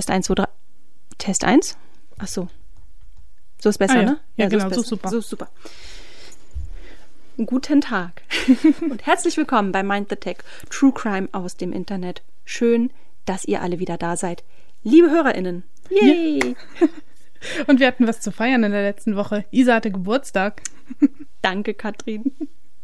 Test 1, 2, 3. Test 1? Ach so. So ist besser, Ah, ja. ne? Ja, so genau, ist so super. So ist super. Guten Tag und herzlich willkommen bei Mind the Tech, True Crime aus dem Internet. Schön, dass ihr alle wieder da seid. Liebe HörerInnen, yay! Und wir hatten was zu feiern in der letzten Woche. Isa hatte Geburtstag. Danke, Katrin.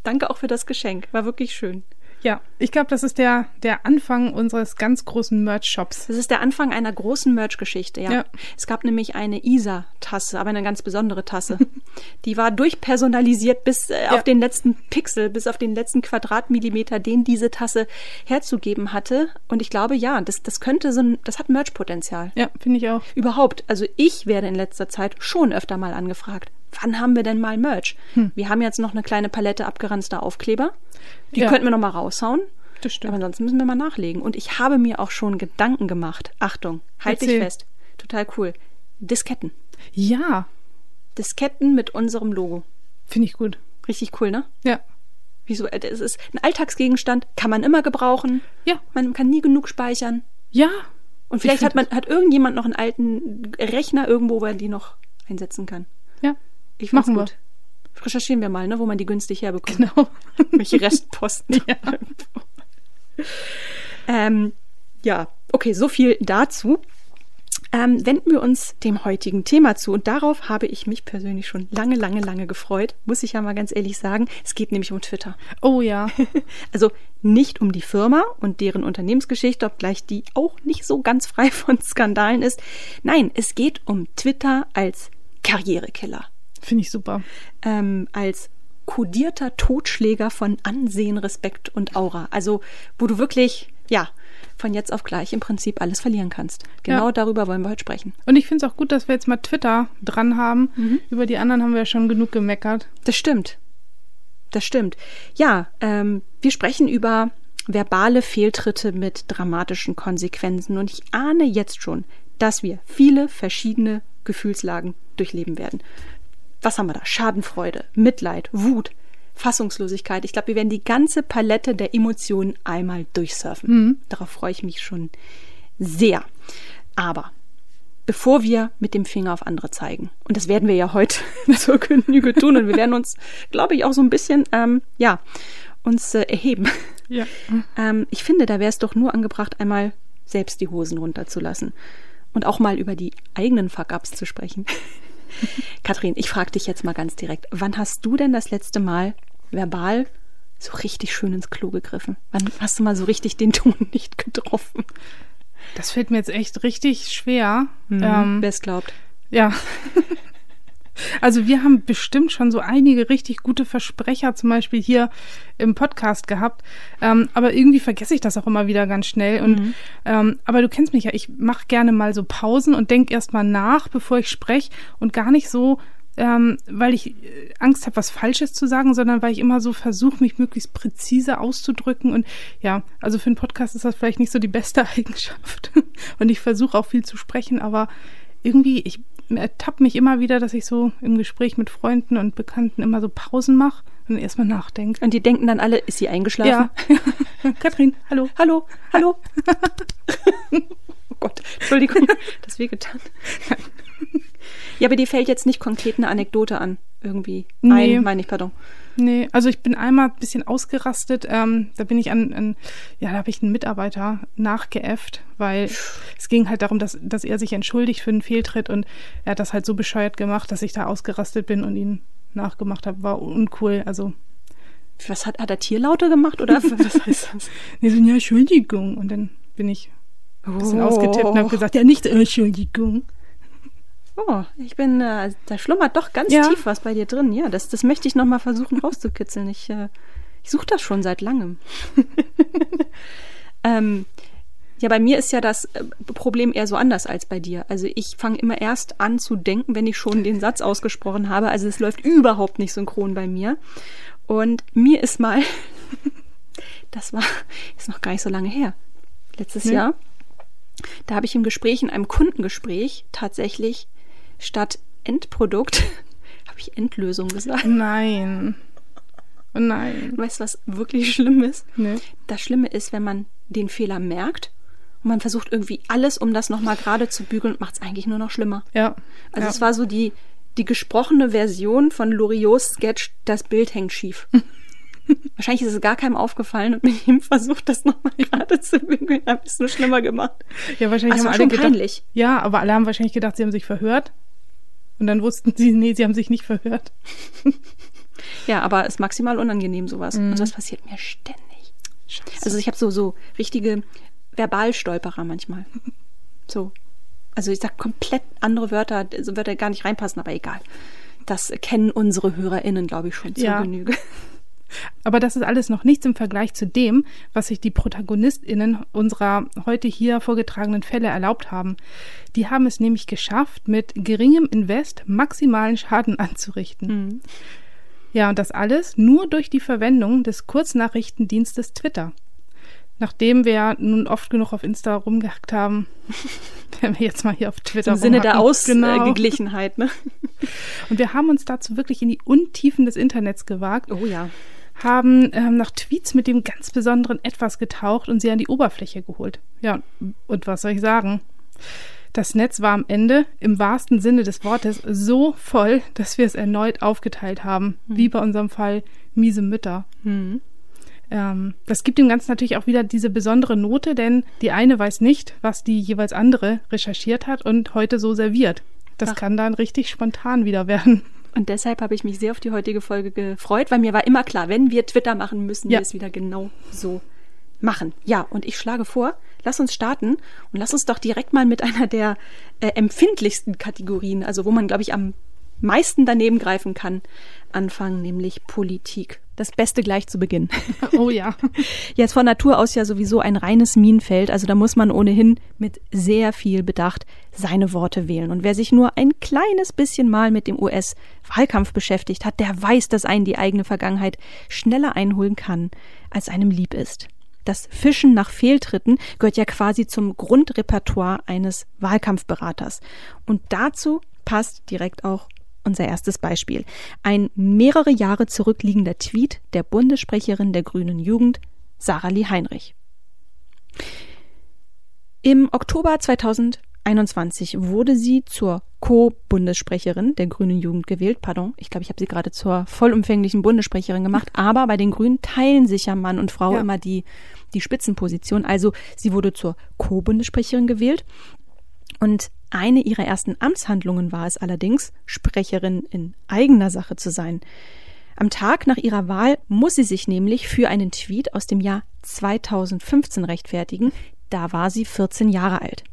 Danke auch für das Geschenk. War wirklich schön. Ja, ich glaube, das ist der, der Anfang unseres ganz großen Merch-Shops. Das ist der Anfang einer großen Merch-Geschichte, ja. Ja. Es gab nämlich eine ISA-Tasse, aber eine ganz besondere Tasse. Die war durchpersonalisiert bis äh, auf den letzten Pixel, bis auf den letzten Quadratmillimeter, den diese Tasse herzugeben hatte. Und ich glaube, ja, das, das könnte so ein, das hat Merch-Potenzial. Ja, finde ich auch. Überhaupt, also ich werde in letzter Zeit schon öfter mal angefragt. Wann haben wir denn mal Merch? Wir haben jetzt noch eine kleine Palette abgeranzter Aufkleber. Die Ja. könnten wir noch mal raushauen. Das stimmt. Aber ansonsten müssen wir mal nachlegen. Und ich habe mir auch schon Gedanken gemacht. Achtung, halt dich Erzähl. fest. Total cool. Disketten. Ja, Disketten mit unserem Logo. finde ich gut. Richtig cool, ne? Ja. Wieso? äh, Es ist ein Alltagsgegenstand, kann man immer gebrauchen. Ja. Man kann nie genug speichern. Ja. Und vielleicht Ich hat man, hat irgendjemand noch einen alten Rechner irgendwo, wo er die noch einsetzen kann. Ich Machen wir. gut. Recherchieren wir mal, ne, wo man die günstig herbekommt. Genau. Welche Restposten. Ja. ähm, ja, okay, so viel dazu. Ähm, wenden wir uns dem heutigen Thema zu. Und darauf habe ich mich persönlich schon lange, lange, lange gefreut. Muss ich ja mal ganz ehrlich sagen. Es geht nämlich um Twitter. Oh ja. Also nicht um die Firma und deren Unternehmensgeschichte, obgleich die auch nicht so ganz frei von Skandalen ist. Nein, es geht um Twitter als Karrierekiller. Finde ich super. ähm, als kodierter Totschläger von Ansehen, Respekt und Aura. Also, wo du wirklich, ja, von jetzt auf gleich im Prinzip alles verlieren kannst. Genau Ja. darüber wollen wir heute sprechen. Und ich finde es auch gut, dass wir jetzt mal Twitter dran haben. Über die anderen haben wir ja schon genug gemeckert. Das stimmt. Das stimmt. Ja, ähm, wir sprechen über verbale Fehltritte mit dramatischen Konsequenzen und ich ahne jetzt schon, dass wir viele verschiedene Gefühlslagen durchleben werden. Was haben wir da? Schadenfreude, Mitleid, Wut, Fassungslosigkeit. Ich glaube, wir werden die ganze Palette der Emotionen einmal durchsurfen. Darauf freue ich mich schon sehr. Aber bevor wir mit dem Finger auf andere zeigen. Und das werden wir ja heute zur Genüge tun. Und wir werden uns, glaube ich, auch so ein bisschen, ähm, ja, uns äh, erheben. Ja. Ähm, ich finde, da wäre es doch nur angebracht, einmal selbst die Hosen runterzulassen. Und auch mal über die eigenen Fuck-Ups zu sprechen. Kathrin, ich frage dich jetzt mal ganz direkt. Wann hast du denn das letzte Mal verbal so richtig schön ins Klo gegriffen? Wann hast du mal so richtig den Ton nicht getroffen? Das fällt mir jetzt echt richtig schwer. Ähm, Ähm, Wer es glaubt. Ja. Also wir haben bestimmt schon so einige richtig gute Versprecher zum Beispiel hier im Podcast gehabt. Ähm, aber irgendwie vergesse ich das auch immer wieder ganz schnell. Und ähm, aber du kennst mich ja, ich mache gerne mal so Pausen und denk erst mal nach, bevor ich spreche und gar nicht so, ähm, weil ich äh, Angst habe, was Falsches zu sagen, sondern weil ich immer so versuche, mich möglichst präzise auszudrücken. Und ja, also für einen Podcast ist das vielleicht nicht so die beste Eigenschaft. Und ich versuche auch viel zu sprechen, aber irgendwie, ich ertappe mich immer wieder, dass ich so im Gespräch mit Freunden und Bekannten immer so Pausen mache und erstmal nachdenke. Und die denken dann alle, ist sie eingeschlafen? Ja. Katrin, hallo. Hallo, hallo. oh Gott, Entschuldigung, das wehgetan. Ja, aber dir fällt jetzt nicht konkret eine Anekdote an, irgendwie. Nee. Ein, meine ich, pardon. Nee, also ich bin einmal ein bisschen ausgerastet. Ähm, da bin ich an, an ja, da habe ich einen Mitarbeiter nachgeäfft, weil es ging halt darum, dass, dass er sich entschuldigt für einen Fehltritt und er hat das halt so bescheuert gemacht, dass ich da ausgerastet bin und ihn nachgemacht habe. War uncool. Also, Was hat, hat er Tierlaute gemacht oder was heißt das? nee, so, ja, Entschuldigung. Und dann bin ich ein bisschen ausgetippt und habe gesagt, ja, nicht Entschuldigung. Oh, ich bin, äh, da schlummert doch ganz Ja. tief was bei dir drin. Ja, das, das möchte ich noch mal versuchen rauszukitzeln. Ich, äh, ich suche das schon seit langem. ähm, ja, bei mir ist ja das äh, Problem eher so anders als bei dir. Also ich fange immer erst an zu denken, wenn ich schon den Satz ausgesprochen habe. Also es läuft überhaupt nicht synchron bei mir. Und mir ist mal, das war, ist noch gar nicht so lange her, letztes Nee. Jahr, da habe ich im Gespräch, in einem Kundengespräch tatsächlich statt Endprodukt, habe ich Endlösung gesagt. Nein. Nein. Weißt du, was wirklich schlimm ist? Nee. Das Schlimme ist, wenn man den Fehler merkt und man versucht irgendwie alles, um das nochmal gerade zu bügeln und macht es eigentlich nur noch schlimmer. Ja. Also ja. es war so die, die gesprochene Version von Loriots Sketch, das Bild hängt schief. Wahrscheinlich ist es gar keinem aufgefallen und mit ihm versucht, das nochmal gerade zu bügeln. Haben es nur schlimmer gemacht. Ja, wahrscheinlich Das haben alle schon gedacht, peinlich. Ja, aber alle haben wahrscheinlich gedacht, sie haben sich verhört. Und dann wussten sie, nee, sie haben sich nicht verhört. Ja, aber es ist maximal unangenehm sowas. Mhm. Und das passiert mir ständig. Also ich habe so, so richtige Verbalstolperer manchmal. So. Also ich sag komplett andere Wörter, so Wörter gar nicht reinpassen, aber egal. Das kennen unsere HörerInnen, glaube ich, schon zur Ja. Genüge. Aber das ist alles noch nichts im Vergleich zu dem, was sich die ProtagonistInnen unserer heute hier vorgetragenen Fälle erlaubt haben. Die haben es nämlich geschafft, mit geringem Invest maximalen Schaden anzurichten. Ja, und das alles nur durch die Verwendung des Kurznachrichtendienstes Twitter. Nachdem wir nun oft genug auf Insta rumgehackt haben, werden wir jetzt mal hier auf Twitter Im Sinne der rumhacken. Genau. Ausgeglichenheit, ne? Und wir haben uns dazu wirklich in die Untiefen des Internets gewagt Oh ja. Haben ähm, nach Tweets mit dem ganz besonderen Etwas getaucht und sie an die Oberfläche geholt. Ja, und was soll ich sagen? Das Netz war am Ende im wahrsten Sinne des Wortes so voll, dass wir es erneut aufgeteilt haben, wie bei unserem Fall miese Mütter. Ähm, das gibt dem Ganzen natürlich auch wieder diese besondere Note, denn die eine weiß nicht, was die jeweils andere recherchiert hat und heute so serviert. Das Ach. kann dann richtig spontan wieder werden. Und deshalb habe ich mich sehr auf die heutige Folge gefreut, weil mir war immer klar, wenn wir Twitter machen, müssen Ja. wir es wieder genau so machen. Ja, und ich schlage vor, lass uns starten und lass uns doch direkt mal mit einer der äh, empfindlichsten Kategorien, also wo man, glaube ich, am meisten daneben greifen kann, anfangen, nämlich Politik. Das Beste gleich zu Beginn. Oh ja. Jetzt von Natur aus ja sowieso ein reines Minenfeld, also da muss man ohnehin mit sehr viel Bedacht seine Worte wählen. Und wer sich nur ein kleines bisschen mal mit dem US-Wahlkampf beschäftigt hat, der weiß, dass einen die eigene Vergangenheit schneller einholen kann, als einem lieb ist. Das Fischen nach Fehltritten gehört ja quasi zum Grundrepertoire eines Wahlkampfberaters. Und dazu passt direkt auch unser erstes Beispiel. Ein mehrere Jahre zurückliegender Tweet der Bundessprecherin der Grünen Jugend, Sarah Lee Heinrich. Im Oktober 2021 wurde sie zur Co-Bundessprecherin der Grünen Jugend gewählt. Pardon, ich glaube, ich habe sie gerade zur vollumfänglichen Bundessprecherin gemacht. Aber bei den Grünen teilen sich ja Mann und Frau Ja. immer die, die Spitzenposition. Also sie wurde zur Co-Bundessprecherin gewählt. Und eine ihrer ersten Amtshandlungen war es allerdings, Sprecherin in eigener Sache zu sein. Am Tag nach ihrer Wahl muss sie sich nämlich für einen Tweet aus dem Jahr 2015 rechtfertigen. Da war sie 14 Jahre alt.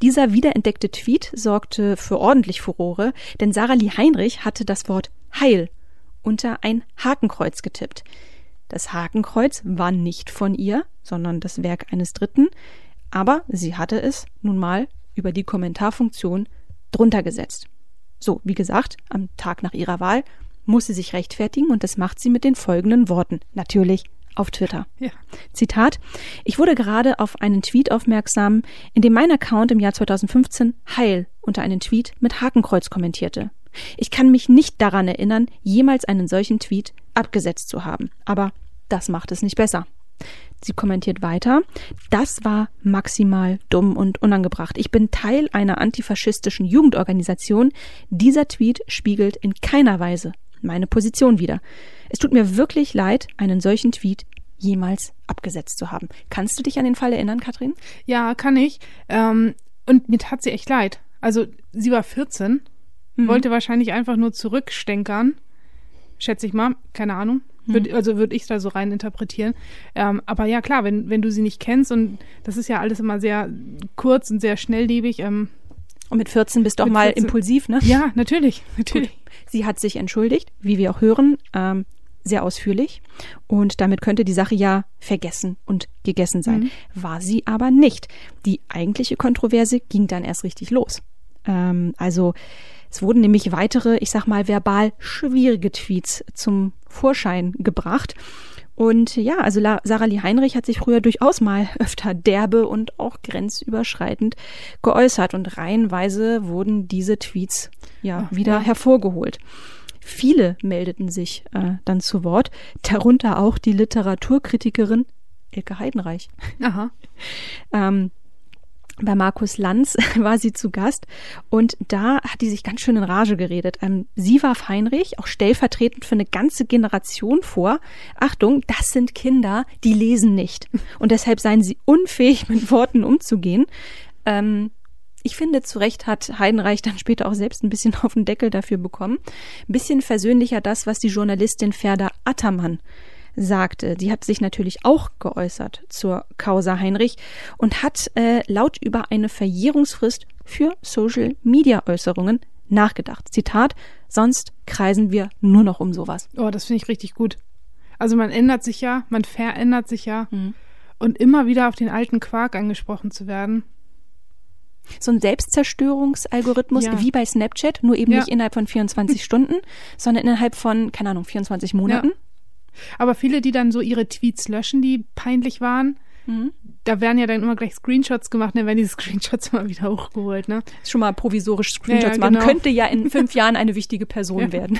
Dieser wiederentdeckte Tweet sorgte für ordentlich Furore, denn Sarah Lee Heinrich hatte das Wort Heil unter ein Hakenkreuz getippt. Das Hakenkreuz war nicht von ihr, sondern das Werk eines Dritten, aber sie hatte es nun mal über die Kommentarfunktion drunter gesetzt. So, wie gesagt, am Tag nach ihrer Wahl muss sie sich rechtfertigen und das macht sie mit den folgenden Worten. Natürlich auf Twitter. Ja. Zitat, ich wurde gerade auf einen Tweet aufmerksam, in dem mein Account im Jahr 2015 Heil unter einen Tweet mit Hakenkreuz kommentierte. Ich kann mich nicht daran erinnern, jemals einen solchen Tweet abgesetzt zu haben. Aber das macht es nicht besser. Sie kommentiert weiter, das war maximal dumm und unangebracht. Ich bin Teil einer antifaschistischen Jugendorganisation. Dieser Tweet spiegelt in keiner Weise meine Position wider. Es tut mir wirklich leid, einen solchen Tweet jemals abgesetzt zu haben. Kannst du dich an den Fall erinnern, Katrin? Ja, kann ich. Ähm, und mir tat sie echt leid. Also, sie war 14, wollte wahrscheinlich einfach nur zurückstenkern. Schätze ich mal, keine Ahnung. Würd, also würde ich da so rein interpretieren. Ähm, aber ja, klar, wenn, wenn du sie nicht kennst und das ist ja alles immer sehr kurz und sehr schnelllebig. Ähm, Und mit 14 bist du auch mal 14 impulsiv, ne? ja, natürlich, natürlich. Sie hat sich entschuldigt, wie wir auch hören, ähm, sehr ausführlich. Und damit könnte die Sache ja vergessen und gegessen sein. War sie aber nicht. Die eigentliche Kontroverse ging dann erst richtig los. Ähm, also es wurden nämlich weitere, ich sag mal, verbal schwierige Tweets zum Vorschein gebracht. Und ja, also La Sarah Lee Heinrich hat sich früher durchaus mal öfter derbe und auch grenzüberschreitend geäußert und reihenweise wurden diese Tweets ja Ach, wieder ja. hervorgeholt. Viele meldeten sich äh, dann zu Wort, darunter auch die Literaturkritikerin Elke Heidenreich. Aha. ähm, bei Markus Lanz war sie zu Gast und da hat die sich ganz schön in Rage geredet. Ähm, sie warf Heinrich auch stellvertretend für eine ganze Generation vor. Achtung, das sind Kinder, die lesen nicht und deshalb seien sie unfähig, mit Worten umzugehen. Ähm, ich finde, zu Recht hat Heidenreich dann später auch selbst ein bisschen auf den Deckel dafür bekommen. Ein bisschen versöhnlicher das, was die Journalistin Ferda Attermann sagte. Sie hat sich natürlich auch geäußert zur Causa Heinrich und hat äh, laut über eine Verjährungsfrist für Social Media Äußerungen nachgedacht. Zitat, sonst kreisen wir nur noch um sowas. Oh, das finde ich richtig gut. Also man ändert sich ja, man verändert sich ja mhm. und immer wieder auf den alten Quark angesprochen zu werden. So ein Selbstzerstörungsalgorithmus ja. wie bei Snapchat, nur eben ja. nicht innerhalb von 24 Stunden, sondern innerhalb von, keine Ahnung, 24 Monaten. Ja. Aber viele, die dann so ihre Tweets löschen, die peinlich waren, mhm. da werden ja dann immer gleich Screenshots gemacht, dann werden diese Screenshots immer wieder hochgeholt, ne? Schon mal provisorisch Screenshots ja, ja, genau. machen. Könnte ja in fünf Jahren eine wichtige Person ja. werden.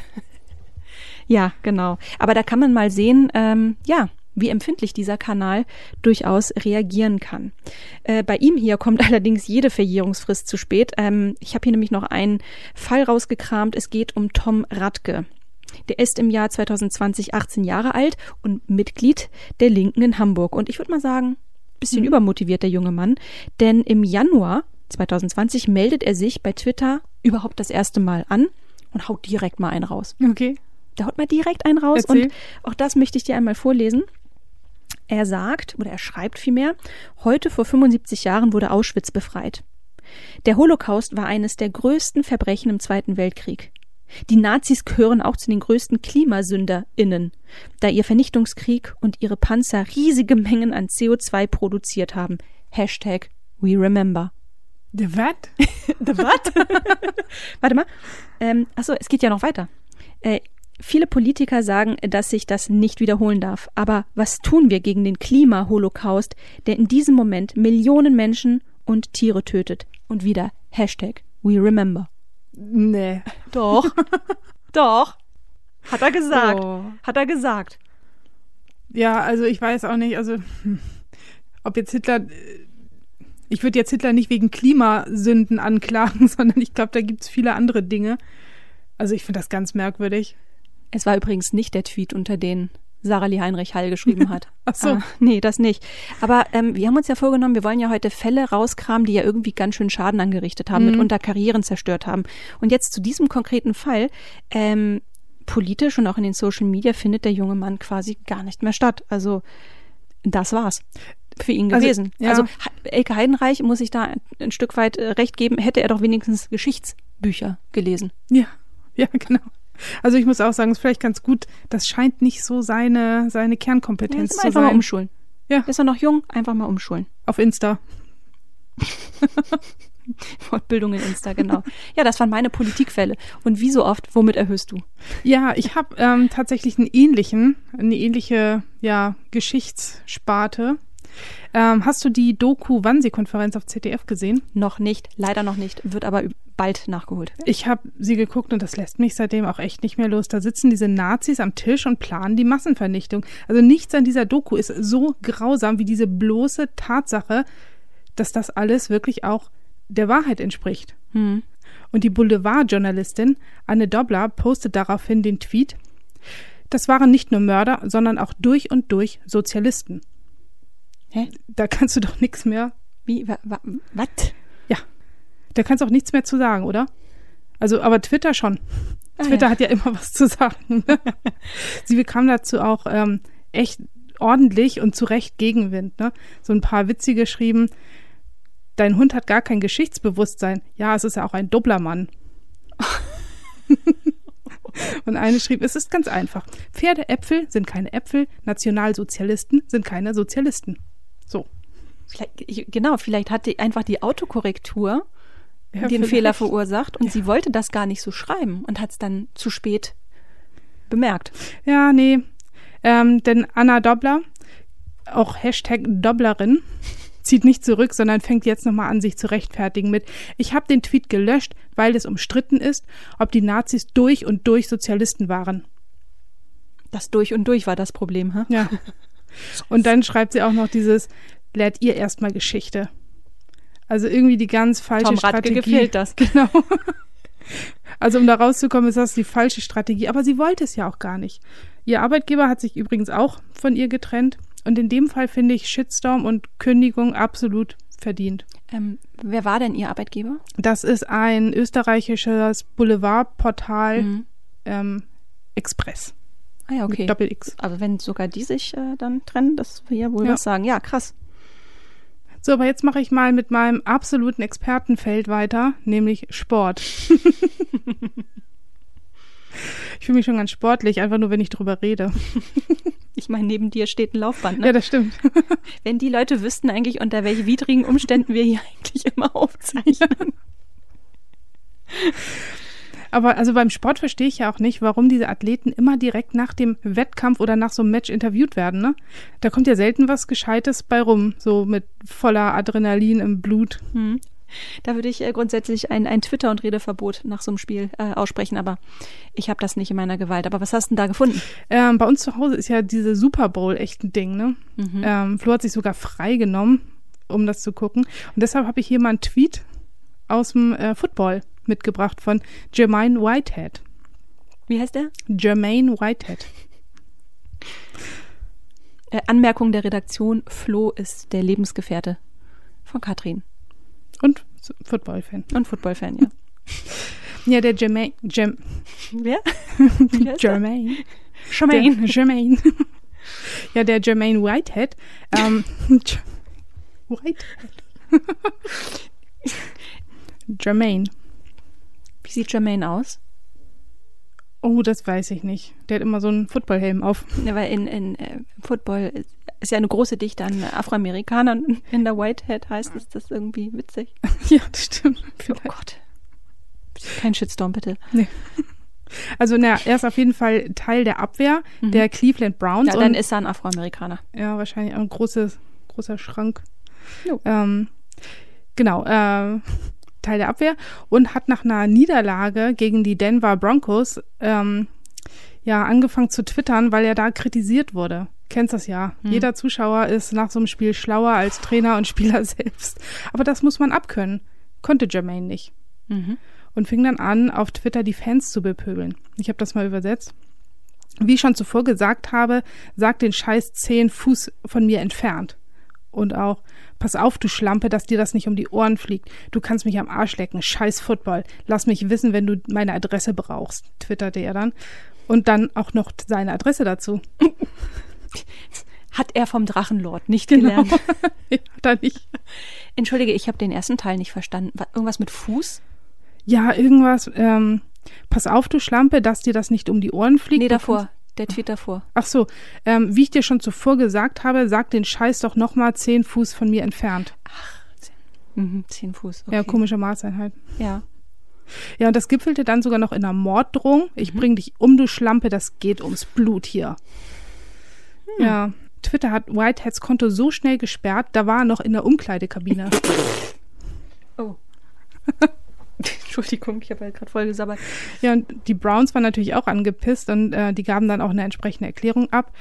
ja, genau. Aber da kann man mal sehen, ähm, ja, wie empfindlich dieser Kanal durchaus reagieren kann. Äh, bei ihm hier kommt allerdings jede Verjährungsfrist zu spät. Ähm, ich habe hier nämlich noch einen Fall rausgekramt. Es geht um Tom Radke. Der ist im Jahr 2020 18 Jahre alt und Mitglied der Linken in Hamburg. Und ich würde mal sagen, bisschen mhm. übermotiviert der junge Mann, denn im Januar 2020 meldet er sich bei Twitter überhaupt das erste Mal an und haut direkt mal einen raus. Okay. Da haut mal direkt einen raus Erzähl. und auch das möchte ich dir einmal vorlesen. Er sagt, oder er schreibt vielmehr, heute vor 75 Jahren wurde Auschwitz befreit. Der Holocaust war eines der größten Verbrechen im Zweiten Weltkrieg. Die Nazis gehören auch zu den größten KlimasünderInnen, da ihr Vernichtungskrieg und ihre Panzer riesige Mengen an CO2 produziert haben. Hashtag We Remember. The what? The what? Warte mal. Ähm, achso, es geht ja noch weiter. Äh, viele Politiker sagen, dass sich das nicht wiederholen darf. Aber was tun wir gegen den Klimaholocaust, der in diesem Moment Millionen Menschen und Tiere tötet? Und wieder Hashtag We Remember. Nee. Doch. Doch. Hat er gesagt. Oh. Hat er gesagt. Ja, also ich weiß auch nicht, also hm, ob jetzt Hitler. Ich würde jetzt Hitler nicht wegen Klimasünden anklagen, sondern ich glaube, da gibt es viele andere Dinge. Also ich finde das ganz merkwürdig. Es war übrigens nicht der Tweet unter den Sarah Lee Heinrich Hall geschrieben hat. Ach so. Ah, nee, das nicht. Aber ähm, wir haben uns ja vorgenommen, wir wollen ja heute Fälle rauskramen, die ja irgendwie ganz schön Schaden angerichtet haben, mhm. mitunter Karrieren zerstört haben. Und jetzt zu diesem konkreten Fall, ähm, politisch und auch in den Social Media findet der junge Mann quasi gar nicht mehr statt. Also das war's für ihn also, gewesen. Also, ja. also Elke Heidenreich muss ich da ein Stück weit äh, recht geben, hätte er doch wenigstens Geschichtsbücher gelesen. Ja, ja, genau. Also ich muss auch sagen, es ist vielleicht ganz gut, das scheint nicht so seine, seine Kernkompetenz ja, zu einfach sein. mal umschulen. Ja. Ist er noch jung? Einfach mal umschulen. Auf Insta. Fortbildung in Insta, genau. Ja, das waren meine Politikfälle. Und wie so oft, womit erhöhst du? Ja, ich habe ähm, tatsächlich einen ähnlichen, eine ähnliche ja, Geschichtssparte. Ähm, hast du die Doku-Wannsee-Konferenz auf ZDF gesehen? Noch nicht, leider noch nicht, wird aber bald nachgeholt. Ich habe sie geguckt und das lässt mich seitdem auch echt nicht mehr los. Da sitzen diese Nazis am Tisch und planen die Massenvernichtung. Also nichts an dieser Doku ist so grausam wie diese bloße Tatsache, dass das alles wirklich auch der Wahrheit entspricht. Hm. Und die Boulevardjournalistin Anne Dobler postet daraufhin den Tweet, das waren nicht nur Mörder, sondern auch durch und durch Sozialisten. Hä? Da kannst du doch nichts mehr. Wie? Was? Ja. Da kannst du auch nichts mehr zu sagen, oder? Also, aber Twitter schon. Ah, Twitter ja. hat ja immer was zu sagen. Sie bekam dazu auch ähm, echt ordentlich und zu Recht Gegenwind. Ne? So ein paar Witze geschrieben. Dein Hund hat gar kein Geschichtsbewusstsein. Ja, es ist ja auch ein Dopplermann. Und eine schrieb, es ist ganz einfach. Pferdeäpfel sind keine Äpfel, Nationalsozialisten sind keine Sozialisten. Vielleicht, genau, vielleicht hat die einfach die Autokorrektur ja, den vielleicht. Fehler verursacht und ja. sie wollte das gar nicht so schreiben und hat es dann zu spät bemerkt. Ja, nee. Ähm, denn Anna Dobler, auch Hashtag Doblerin, zieht nicht zurück, sondern fängt jetzt nochmal an, sich zu rechtfertigen mit, ich habe den Tweet gelöscht, weil es umstritten ist, ob die Nazis durch und durch Sozialisten waren. Das durch und durch war das Problem, hä? Ja. Und dann schreibt sie auch noch dieses, lehrt ihr erstmal Geschichte. Also irgendwie die ganz falsche Tom Radke Strategie. gefehlt das. Genau. Also um da rauszukommen, ist das die falsche Strategie. Aber sie wollte es ja auch gar nicht. Ihr Arbeitgeber hat sich übrigens auch von ihr getrennt. Und in dem Fall finde ich Shitstorm und Kündigung absolut verdient. Ähm, wer war denn Ihr Arbeitgeber? Das ist ein österreichisches Boulevardportal Mhm. ähm, Express. Ah ja, okay. Doppel X. Also wenn sogar die sich äh, dann trennen, das will ja wohl Ja. was sagen. Ja, krass. So, aber jetzt mache ich mal mit meinem absoluten Expertenfeld weiter, nämlich Sport. ich fühle mich schon ganz sportlich, einfach nur, wenn ich drüber rede. Ich meine, neben dir steht ein Laufband. Ne? Ja, das stimmt. Wenn die Leute wüssten eigentlich, unter welchen widrigen Umständen wir hier eigentlich immer aufzeichnen. Aber also beim Sport verstehe ich ja auch nicht, warum diese Athleten immer direkt nach dem Wettkampf oder nach so einem Match interviewt werden. Ne? Da kommt ja selten was Gescheites bei rum, so mit voller Adrenalin im Blut. Hm. Da würde ich äh, grundsätzlich ein, ein Twitter- und Redeverbot nach so einem Spiel äh, aussprechen, aber ich habe das nicht in meiner Gewalt. Aber was hast du denn da gefunden? Ähm, bei uns zu Hause ist ja diese Super Bowl echt ein Ding. Ne? Ähm, Flo hat sich sogar freigenommen, um das zu gucken. Und deshalb habe ich hier mal einen Tweet aus dem äh, Football mitgebracht von Jermaine Whitehead. Wie heißt der? Jermaine Whitehead. Äh, Anmerkung der Redaktion, Flo ist der Lebensgefährte von Katrin. Und Football-Fan. Und Footballfan, ja. Ja, der Jermaine. Jem, Wer? Jermaine. Charmaine. Der, Jermaine. ja, der Jermaine Whitehead. Ähm, Whitehead. Jermaine. Wie sieht Jermaine aus? Oh, das weiß ich nicht. Der hat immer so einen Footballhelm auf. Ja, weil in, in äh, Football ist, ja eine große Dichte an Afroamerikanern. In der Whitehead heißt es das irgendwie witzig. ja, das stimmt. Oh. Gott. Kein Shitstorm, bitte. Also, na, er ist auf jeden Fall Teil der Abwehr der Cleveland Browns. Mhm. Ja, dann ist er ein Afroamerikaner. ja, wahrscheinlich ein großes, großer Schrank. Jo. Ähm, genau, äh, Teil der Abwehr und hat nach einer Niederlage gegen die Denver Broncos ähm, ja angefangen zu twittern, weil er da kritisiert wurde. Kennst das ja. Hm. Jeder Zuschauer ist nach so einem Spiel schlauer als Trainer und Spieler selbst. Aber das muss man abkönnen. Konnte Jermaine nicht. Mhm. Und fing dann an, auf Twitter die Fans zu bepöbeln. Ich habe das mal übersetzt. Wie ich schon zuvor gesagt habe, sag den Scheiß zehn Fuß von mir entfernt. Und auch, pass auf, du Schlampe, dass dir das nicht um die Ohren fliegt. Du kannst mich am Arsch lecken. Scheiß Football. Lass mich wissen, wenn du meine Adresse brauchst, twitterte er dann. Und dann auch noch seine Adresse dazu. Hat er vom Drachenlord nicht Genau. gelernt. Hat er nicht. Entschuldige, ich habe den ersten Teil nicht verstanden. Wa- Irgendwas mit Fuß? Ja, irgendwas, ähm, pass auf, du Schlampe, dass dir das nicht um die Ohren fliegt. Nee, davor. Der Tweet davor. Ach so, ähm, wie ich dir schon zuvor gesagt habe, sag den Scheiß doch noch mal zehn Fuß von mir entfernt. Mhm, zehn Fuß. Okay. Ja, komische Maßeinheit. Ja. Ja, und das gipfelte dann sogar noch in einer Morddrohung. Ich Mhm. bring dich um, du Schlampe, das geht ums Blut hier. Hm. Ja, Twitter hat Whiteheads Konto so schnell gesperrt, da war er noch in der Umkleidekabine. Oh. Entschuldigung, ich habe halt gerade voll gesabbert. ja, und die Browns waren natürlich auch angepisst und äh, die gaben dann auch eine entsprechende Erklärung ab.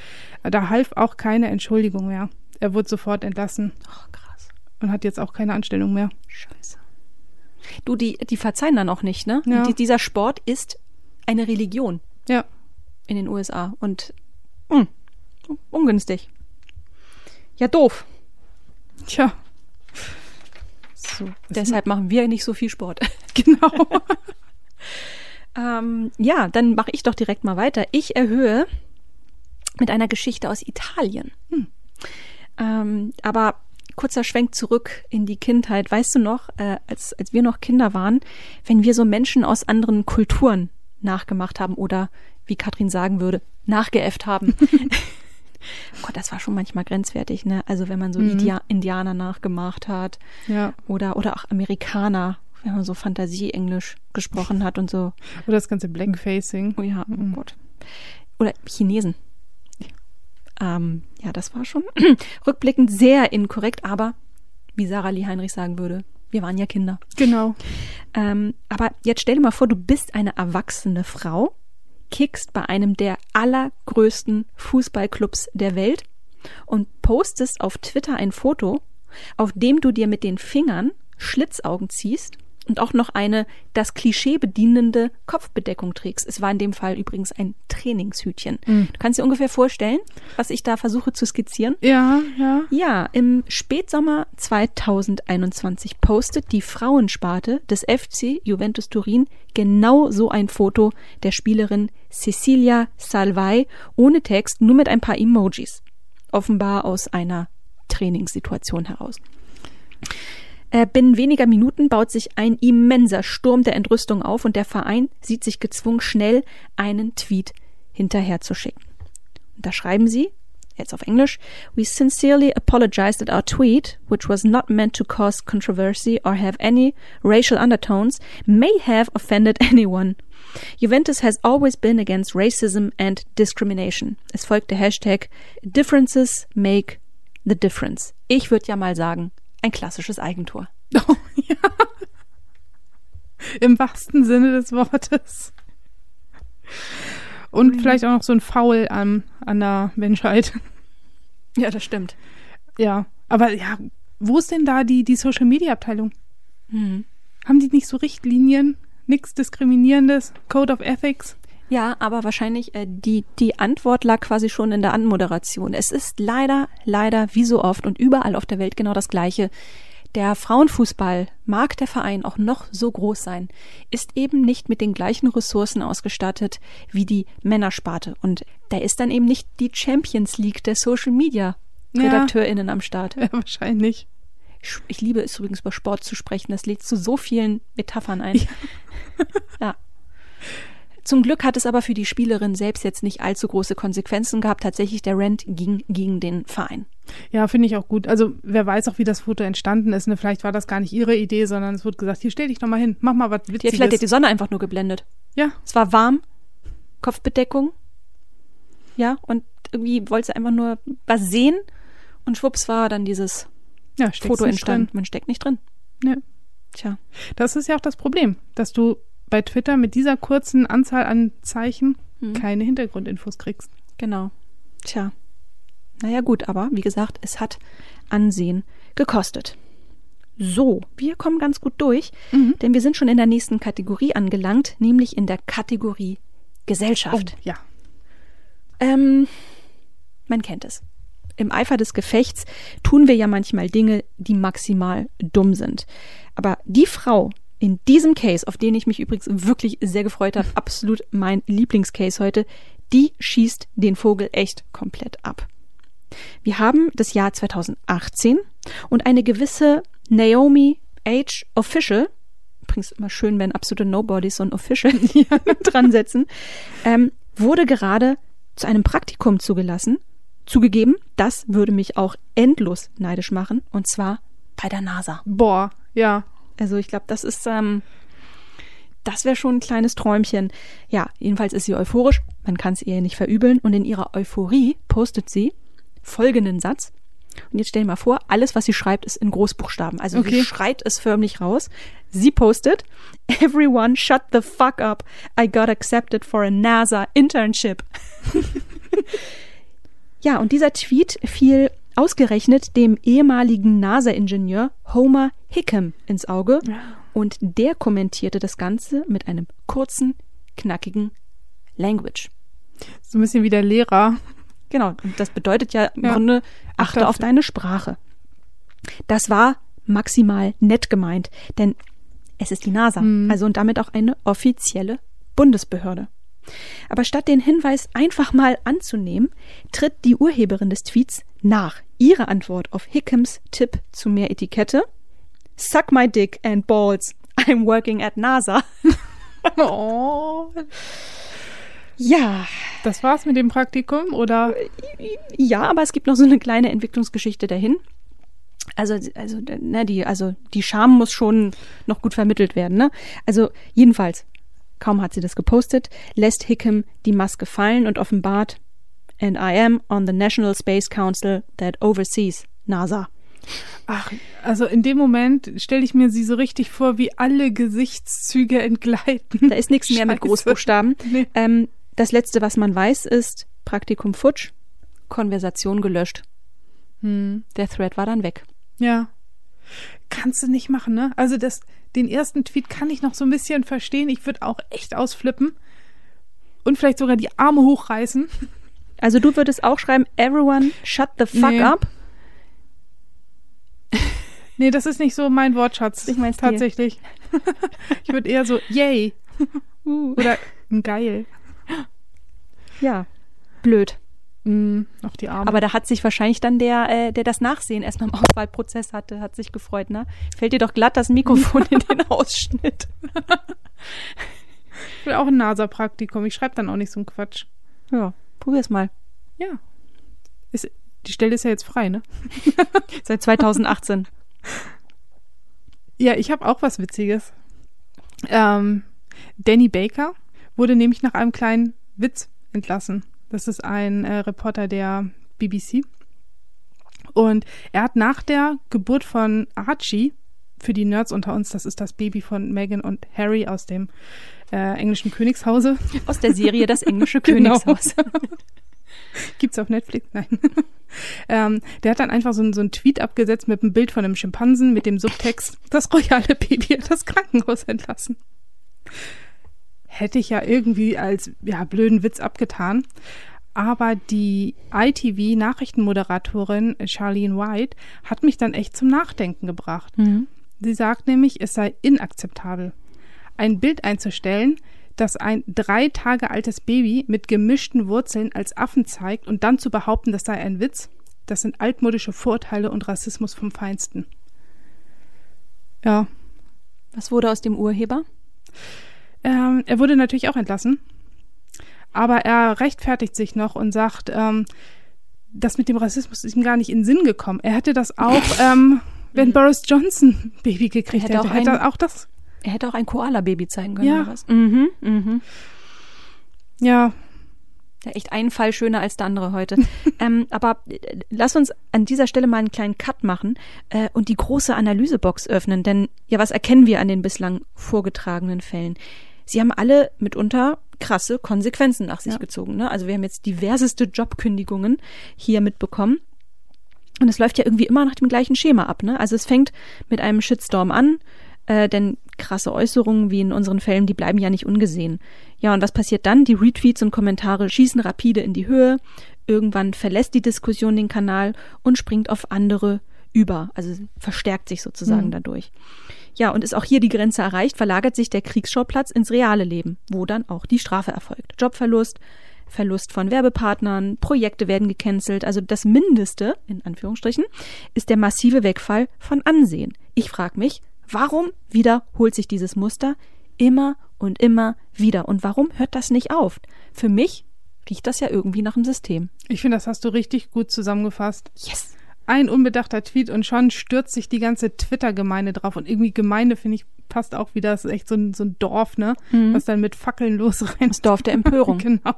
Da half auch keine Entschuldigung mehr. Er wurde sofort entlassen Oh, krass. und hat jetzt auch keine Anstellung mehr. Scheiße. Du, die, die verzeihen dann auch nicht, ne? Ja. Die, dieser Sport ist eine Religion Ja, in den USA und mh, ungünstig. Ja, doof. tja. So, Deshalb machen wir nicht so viel Sport. genau. Ähm, ja, dann mache ich doch direkt mal weiter. Ich erhöhe mit einer Geschichte aus Italien. Ähm, aber kurzer Schwenk zurück in die Kindheit. Weißt du noch, äh, als, als wir noch Kinder waren, wenn wir so Menschen aus anderen Kulturen nachgemacht haben oder, wie Katrin sagen würde, nachgeäfft haben. Gott, das war schon manchmal grenzwertig, ne? Also wenn man so Idia Indianer nachgemacht hat ja. oder, oder auch Amerikaner, wenn man so Fantasie-Englisch gesprochen hat und so. Oder das ganze Blackfacing. Oh ja, oh Gott. Oder Chinesen. Ähm, ja, das war schon rückblickend sehr inkorrekt, aber wie Sarah Lee Heinrich sagen würde, wir waren ja Kinder. Genau. Ähm, aber jetzt stell dir mal vor, du bist eine erwachsene Frau, kickst bei einem der allergrößten Fußballclubs der Welt und postest auf Twitter ein Foto, auf dem du dir mit den Fingern Schlitzaugen ziehst und auch noch eine das Klischee bedienende Kopfbedeckung trägst. Es war in dem Fall übrigens ein Trainingshütchen. Mhm. Du kannst dir ungefähr vorstellen, was ich da versuche zu skizzieren. Ja, ja. Ja, im Spätsommer 2021 postet die Frauensparte des FC Juventus Turin genau so ein Foto der Spielerin Cecilia Salvai ohne Text, nur mit ein paar Emojis. Offenbar aus einer Trainingssituation heraus. Äh, binnen weniger Minuten baut sich ein immenser Sturm der Entrüstung auf und der Verein sieht sich gezwungen, schnell einen Tweet hinterherzuschicken. Und da schreiben sie, jetzt auf Englisch, We sincerely apologize that our tweet, which was not meant to cause controversy or have any racial undertones, may have offended anyone. Juventus has always been against racism and discrimination. Es folgt der Hashtag Differences make the difference. Ich würde ja mal sagen, ein klassisches Eigentor. Oh, ja. Im wahrsten Sinne des Wortes. Und mhm. vielleicht auch noch so ein Foul an, an der Menschheit. Ja, das stimmt. Ja, aber ja, wo ist denn da die, die Social Media Abteilung? Mhm. Haben die nicht so Richtlinien? Nichts Diskriminierendes? Code of Ethics? Ja, aber wahrscheinlich äh, die, die Antwort lag quasi schon in der Anmoderation. Es ist leider, leider wie so oft und überall auf der Welt genau das Gleiche. Der Frauenfußball, mag der Verein auch noch so groß sein, ist eben nicht mit den gleichen Ressourcen ausgestattet wie die Männersparte. Und da ist dann eben nicht die Champions League der Social Media RedakteurInnen ja, am Start. Ja, wahrscheinlich. Ich liebe es übrigens über Sport zu sprechen. Das lädt zu so vielen Metaphern ein. Ja. ja. Zum Glück hat es aber für die Spielerin selbst jetzt nicht allzu große Konsequenzen gehabt. Tatsächlich, der Rent ging gegen den Verein. Ja, finde ich auch gut. Also wer weiß auch, wie das Foto entstanden ist. Ne? Vielleicht war das gar nicht ihre Idee, sondern es wurde gesagt, hier stell dich doch mal hin, mach mal was Witziges. Ja, vielleicht hat die Sonne einfach nur geblendet. Ja. Es war warm, Kopfbedeckung. Ja, und irgendwie wollte sie einfach nur was sehen und schwupps war dann dieses ja, Foto entstanden. Man steckt nicht drin. Ja. Tja. Das ist ja auch das Problem, dass du bei Twitter mit dieser kurzen Anzahl an Zeichen hm. keine Hintergrundinfos kriegst. Genau. Tja. Naja gut, aber wie gesagt, es hat Ansehen gekostet. So, wir kommen ganz gut durch, mhm. denn wir sind schon in der nächsten Kategorie angelangt, nämlich in der Kategorie Gesellschaft. Oh, ja. Ähm, man kennt es. Im Eifer des Gefechts tun wir ja manchmal Dinge, die maximal dumm sind. Aber die Frau, in diesem Case, auf den ich mich übrigens wirklich sehr gefreut habe, absolut mein Lieblingscase heute, die schießt den Vogel echt komplett ab. Wir haben das Jahr 2018 und eine gewisse Naomi H. Official, übrigens immer schön, wenn absolute Nobodies so ein Official dran setzen, ähm, wurde gerade zu einem Praktikum zugelassen. Zugegeben, das würde mich auch endlos neidisch machen, und zwar bei der NASA. Boah, ja, also ich glaube, das ist, ähm, das wäre schon ein kleines Träumchen. Ja, jedenfalls ist sie euphorisch, man kann es ihr nicht verübeln und in ihrer Euphorie postet sie folgenden Satz. Und jetzt stell dir mal vor, alles, was sie schreibt, ist in Großbuchstaben. Also okay. sie schreit es förmlich raus. Sie postet, Everyone shut the fuck up. I got accepted for a NASA internship. ja, und dieser Tweet fiel ausgerechnet dem ehemaligen NASA-Ingenieur Homer Hickam ins Auge und der kommentierte das Ganze mit einem kurzen, knackigen Language. So ein bisschen wie der Lehrer. Genau, und das bedeutet ja im ja. Grunde, achte Ach, auf deine Sprache. Das war maximal nett gemeint, denn es ist die NASA, mhm. also und damit auch eine offizielle Bundesbehörde. Aber statt den Hinweis einfach mal anzunehmen, tritt die Urheberin des Tweets nach. Ihre Antwort auf Hickams Tipp zu mehr Etikette Suck my dick and balls. I'm working at NASA. oh. Ja. Das war's mit dem Praktikum, oder? Ja, aber es gibt noch so eine kleine Entwicklungsgeschichte dahin. Also, also, ne, die, also, die Scham muss schon noch gut vermittelt werden, ne? Also, jedenfalls, kaum hat sie das gepostet, lässt Hickam die Maske fallen und offenbart, and I am on the National Space Council that oversees NASA. Ach, also in dem Moment stelle ich mir sie so richtig vor, wie alle Gesichtszüge entgleiten. Da ist nichts mehr mit Großbuchstaben. Nee. Ähm, das letzte, was man weiß, ist Praktikum Futsch Konversation gelöscht. Hm. Der Thread war dann weg. Ja. Kannst du nicht machen, ne? Also das, den ersten Tweet kann ich noch so ein bisschen verstehen. Ich würde auch echt ausflippen. Und vielleicht sogar die Arme hochreißen. Also du würdest auch schreiben, everyone shut the fuck Nee. up. Nee, das ist nicht so mein Wortschatz. Ich mein Stil. Tatsächlich. ich würde eher so, yay. Oder geil. Ja, blöd. Mm, auf die Arme. Aber da hat sich wahrscheinlich dann der, äh, der das Nachsehen erstmal im Auswahlprozess hatte, hat sich gefreut, ne? Fällt dir doch glatt das Mikrofon in den Ausschnitt. ich will auch ein NASA-Praktikum. Ich schreibe dann auch nicht so einen Quatsch. Ja, probier's mal. Ja. Ist, die Stelle ist ja jetzt frei, ne? Seit 2018. Ja, ich habe auch was Witziges. Ähm, Danny Baker wurde nämlich nach einem kleinen Witz entlassen. Das ist ein äh, Reporter der BBC. Und er hat nach der Geburt von Archie, für die Nerds unter uns, das ist das Baby von Meghan und Harry aus dem äh, englischen Königshause. Aus der Serie Das englische Genau. Königshaus. Gibt's auf Netflix? Nein. ähm, der hat dann einfach so, ein- so einen Tweet abgesetzt mit einem Bild von einem Schimpansen mit dem Subtext, das royale Baby hat das Krankenhaus entlassen. Hätte ich ja irgendwie als ja, blöden Witz abgetan. Aber die ITV-Nachrichtenmoderatorin Charlene White hat mich dann echt zum Nachdenken gebracht. Mhm. Sie sagt nämlich, es sei inakzeptabel, ein Bild einzustellen, das ein drei Tage altes Baby mit gemischten Wurzeln als Affen zeigt und dann zu behaupten, das sei ein Witz, das sind altmodische Vorurteile und Rassismus vom Feinsten. Ja, Was wurde aus dem Urheber? ähm, er wurde natürlich auch entlassen, aber er rechtfertigt sich noch und sagt, ähm, das mit dem Rassismus ist ihm gar nicht in Sinn gekommen. Er hätte das auch, ähm, wenn Boris Johnson ein Baby gekriegt hätte hätte, auch hätte er auch das. Er hätte auch ein Koala-Baby zeigen können Ja. oder was? Mhm, mhm. Ja, Ja, echt ein Fall schöner als der andere heute. ähm, aber äh, lass uns an dieser Stelle mal einen kleinen Cut machen äh, und die große Analysebox öffnen. Denn ja, was erkennen wir an den bislang vorgetragenen Fällen? Sie haben alle mitunter krasse Konsequenzen nach sich Ja. gezogen. Ne? Also wir haben jetzt diverseste Jobkündigungen hier mitbekommen. Und es läuft ja irgendwie immer nach dem gleichen Schema ab. Ne? Also es fängt mit einem Shitstorm an, äh, denn krasse Äußerungen wie in unseren Fällen, die bleiben ja nicht ungesehen. Ja, und was passiert dann? Die Retweets und Kommentare schießen rapide in die Höhe. Irgendwann verlässt die Diskussion den Kanal und springt auf andere über. Also verstärkt sich sozusagen Mhm. dadurch. Ja, und ist auch hier die Grenze erreicht, verlagert sich der Kriegsschauplatz ins reale Leben, wo dann auch die Strafe erfolgt. Jobverlust, Verlust von Werbepartnern, Projekte werden gecancelt. Also das Mindeste, in Anführungsstrichen, ist der massive Wegfall von Ansehen. Ich frage mich, warum wiederholt sich dieses Muster immer und immer wieder? Und warum hört das nicht auf? Für mich riecht das ja irgendwie nach dem System. ich finde, das hast du richtig gut zusammengefasst. Yes. Ein unbedachter Tweet und schon stürzt sich die ganze Twitter-Gemeinde drauf. Und irgendwie Gemeinde, finde ich, passt auch wieder. Das ist echt so ein, so ein Dorf, ne? Mhm. Was dann mit Fackeln losrennt. Das Dorf der Empörung. genau.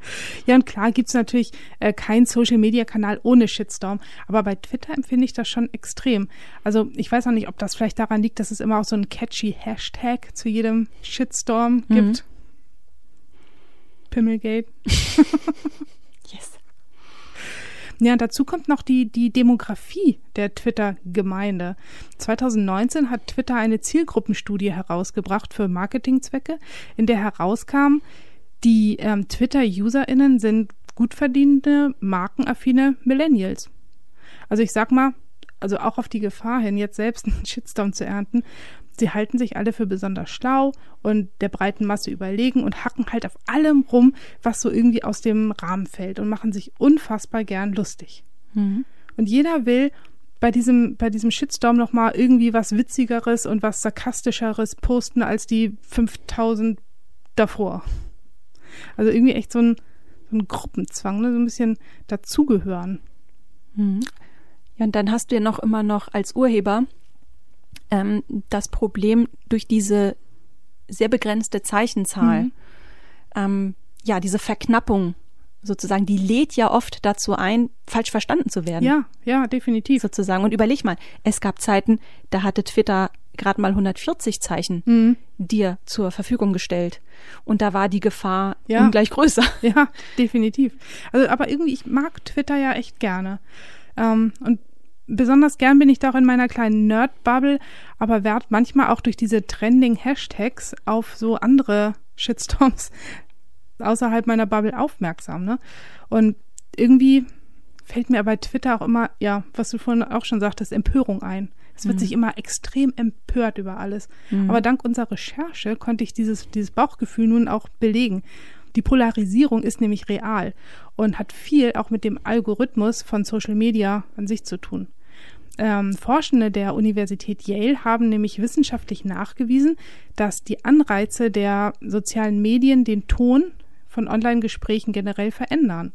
Ja, und klar gibt's natürlich äh, keinen Social-Media-Kanal ohne Shitstorm, aber bei Twitter empfinde ich das schon extrem. Also ich weiß auch nicht, ob das vielleicht daran liegt, dass es immer auch so einen catchy Hashtag zu jedem Shitstorm Mhm. gibt. Pimmelgate. Yes. Ja, dazu kommt noch die, die Demografie der Twitter-Gemeinde. 2019 hat Twitter eine Zielgruppenstudie herausgebracht für Marketingzwecke, in der herauskam, die ähm, Twitter-UserInnen sind gut verdienende, markenaffine Millennials. Also ich sag mal, also auch auf die Gefahr hin, jetzt selbst einen Shitstorm zu ernten, sie halten sich alle für besonders schlau und der breiten Masse überlegen und hacken halt auf allem rum, was so irgendwie aus dem Rahmen fällt und machen sich unfassbar gern lustig. Mhm. Und jeder will bei diesem, bei diesem Shitstorm nochmal irgendwie was Witzigeres und was Sarkastischeres posten als die 5000 davor. Also irgendwie echt so ein, so ein Gruppenzwang, ne? so ein bisschen dazugehören. Mhm. Ja, und dann hast du ja noch immer noch als Urheber ähm, das Problem durch diese sehr begrenzte Zeichenzahl, Mhm. ähm, ja, diese Verknappung sozusagen, die lädt ja oft dazu ein, falsch verstanden zu werden. Ja, ja, definitiv. Sozusagen. Und überleg mal, es gab Zeiten, da hatte Twitter gerade mal 140 Zeichen Mhm. dir zur Verfügung gestellt. Und da war die Gefahr Ja. ungleich größer. Ja, definitiv. Also, aber irgendwie, ich mag Twitter ja echt gerne. Ähm, und besonders gern bin ich da auch in meiner kleinen Nerd-Bubble, aber werd manchmal auch durch diese Trending-Hashtags auf so andere Shitstorms außerhalb meiner Bubble aufmerksam. Ne? Und irgendwie fällt mir bei Twitter auch immer, ja, was du vorhin auch schon sagtest, Empörung ein. Es wird sich immer extrem empört über alles. Aber dank unserer Recherche konnte ich dieses, dieses Bauchgefühl nun auch belegen. Die Polarisierung ist nämlich real und hat viel auch mit dem Algorithmus von Social Media an sich zu tun. Ähm, Forschende der Universität Yale haben nämlich wissenschaftlich nachgewiesen, dass die Anreize der sozialen Medien den Ton von Online-Gesprächen generell verändern.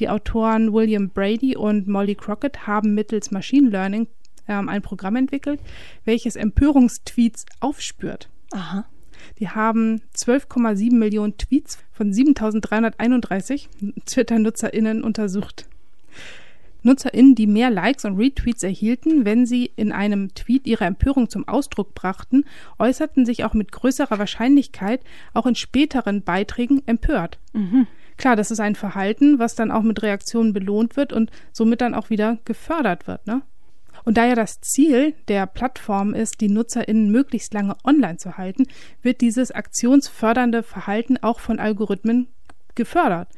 Die Autoren William Brady und Molly Crockett haben mittels Machine Learning ähm, ein Programm entwickelt, welches Empörungstweets aufspürt. Aha. Die haben 12,7 Millionen Tweets von 7331 Twitter-NutzerInnen untersucht. NutzerInnen, die mehr Likes und Retweets erhielten, wenn sie in einem Tweet ihre Empörung zum Ausdruck brachten, äußerten sich auch mit größerer Wahrscheinlichkeit auch in späteren Beiträgen empört. Klar, das ist ein Verhalten, was dann auch mit Reaktionen belohnt wird und somit dann auch wieder gefördert wird, ne? Und da ja das Ziel der Plattform ist, die NutzerInnen möglichst lange online zu halten, wird dieses aktionsfördernde Verhalten auch von Algorithmen gefördert.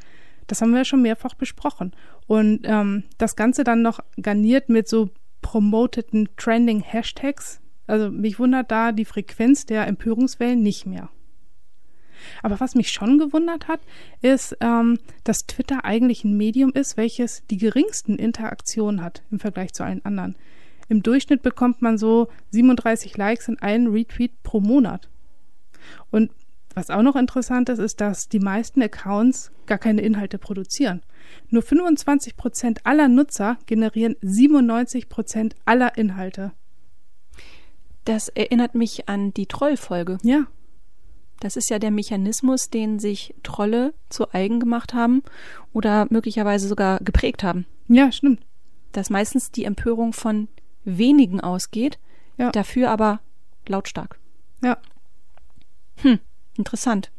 Das haben wir ja schon mehrfach besprochen. Und ähm, das Ganze dann noch garniert mit so promoteten Trending Hashtags. Also mich wundert da die Frequenz der Empörungswellen nicht mehr. Aber was mich schon gewundert hat, ist, ähm, dass Twitter eigentlich ein Medium ist, welches die geringsten Interaktionen hat im Vergleich zu allen anderen. Im Durchschnitt bekommt man so 37 Likes und einen Retweet pro Monat. Und was auch noch interessant ist, ist, dass die meisten Accounts gar keine Inhalte produzieren. Nur 25 Prozent aller Nutzer generieren 97 Prozent aller Inhalte. Das erinnert mich an die Trollfolge. Ja, Das ist ja der Mechanismus, den sich Trolle zu eigen gemacht haben oder möglicherweise sogar geprägt haben. ja, stimmt. Dass meistens die Empörung von wenigen ausgeht, Ja. dafür aber lautstark. Ja, Interessant.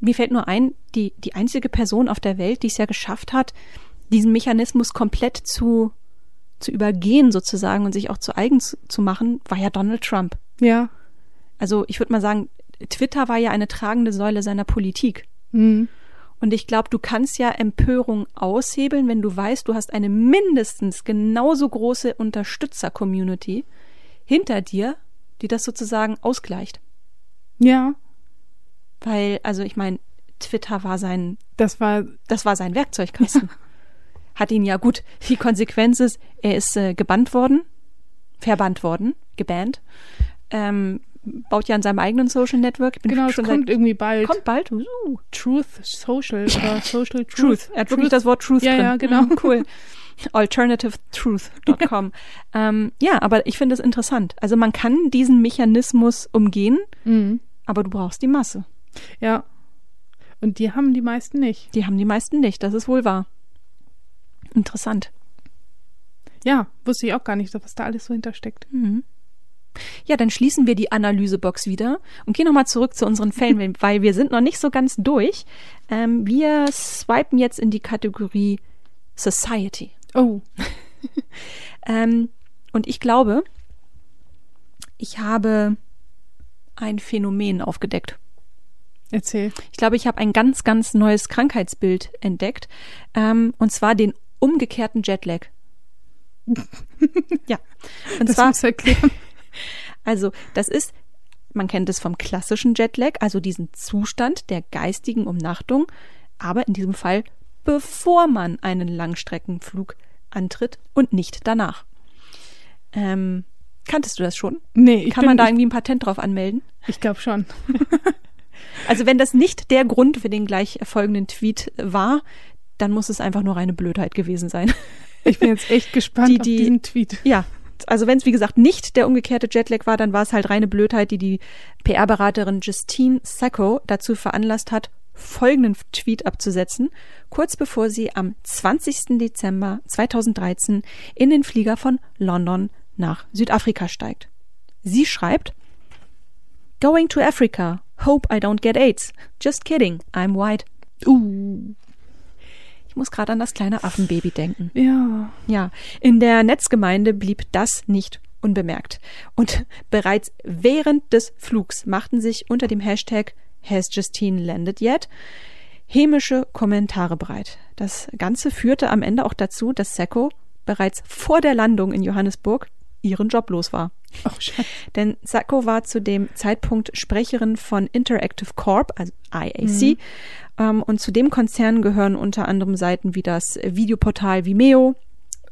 Mir fällt nur ein, die, die einzige Person auf der Welt, die es ja geschafft hat, diesen Mechanismus komplett zu, zu übergehen sozusagen und sich auch zu eigen zu, zu machen, war ja Donald Trump. ja. Also ich würde mal sagen, Twitter war ja eine tragende Säule seiner Politik. Mhm. Und ich glaube, du kannst ja Empörung aushebeln, wenn du weißt, du hast eine mindestens genauso große Unterstützer-Community hinter dir, die das sozusagen ausgleicht. Ja, Weil, also ich meine, Twitter war sein, das war das war sein Werkzeugkasten. Hat ihn ja gut. Die Konsequenz ist, er ist äh, gebannt worden, verbannt worden, gebannt. Ähm, baut ja an seinem eigenen Social Network. Genau, es schon kommt seit, irgendwie bald. kommt bald. Uh, Truth Social oder Social Truth. Truth. Er hat wirklich das Wort Truth Ja, drin. ja, genau. Mhm, cool. Alternativetruth.com. ähm, ja, aber ich finde es interessant. Also man kann diesen Mechanismus umgehen, Mhm. aber du brauchst die Masse. Ja. Und die haben die meisten nicht. Die haben die meisten nicht, das ist wohl wahr. Interessant. Ja, wusste ich auch gar nicht, was da alles so hintersteckt. Mhm. Ja, dann schließen wir die Analysebox wieder und gehen nochmal zurück zu unseren Fällen, weil wir sind noch nicht so ganz durch. Ähm, wir swipen jetzt in die Kategorie Society. Oh, Ähm, und ich glaube, ich habe ein Phänomen aufgedeckt. erzähl. Ich glaube, ich habe ein ganz, ganz neues Krankheitsbild entdeckt. Ähm, und zwar den umgekehrten Jetlag. ja. Und Das zwar, musst du erklären. Also, das ist, man kennt es vom klassischen Jetlag, also diesen Zustand der geistigen Umnachtung, aber in diesem Fall bevor man einen Langstreckenflug antritt und nicht danach. Ähm, kanntest du das schon? Nee, Kann man da irgendwie ein Patent drauf anmelden? ich glaube schon. Also wenn das nicht der Grund für den gleich folgenden Tweet war, dann muss es einfach nur reine Blödheit gewesen sein. Ich bin jetzt echt gespannt Die- auf die- diesen Tweet. Ja, also wenn es wie gesagt nicht der umgekehrte Jetlag war, dann war es halt reine Blödheit, die die PR-Beraterin Justine Sacco dazu veranlasst hat, folgenden Tweet abzusetzen, kurz bevor sie am 20. Dezember 2013 in den Flieger von London nach Südafrika steigt. Sie schreibt, Going to Africa. Hope I don't get AIDS. Just kidding. I'm white. Uh. Ich muss gerade an das kleine Affenbaby denken. Ja. Ja, in der Netzgemeinde blieb das nicht unbemerkt. Und bereits während des Flugs machten sich unter dem Hashtag Has Justine landed yet? hämische Kommentare bereit. Das Ganze führte am Ende auch dazu, dass Sacco bereits vor der Landung in Johannesburg ihren Job los war. Oh. Denn Sacco war zu dem Zeitpunkt Sprecherin von Interactive Corp, also IAC. Ähm, und zu dem Konzern gehören unter anderem Seiten wie das Videoportal Vimeo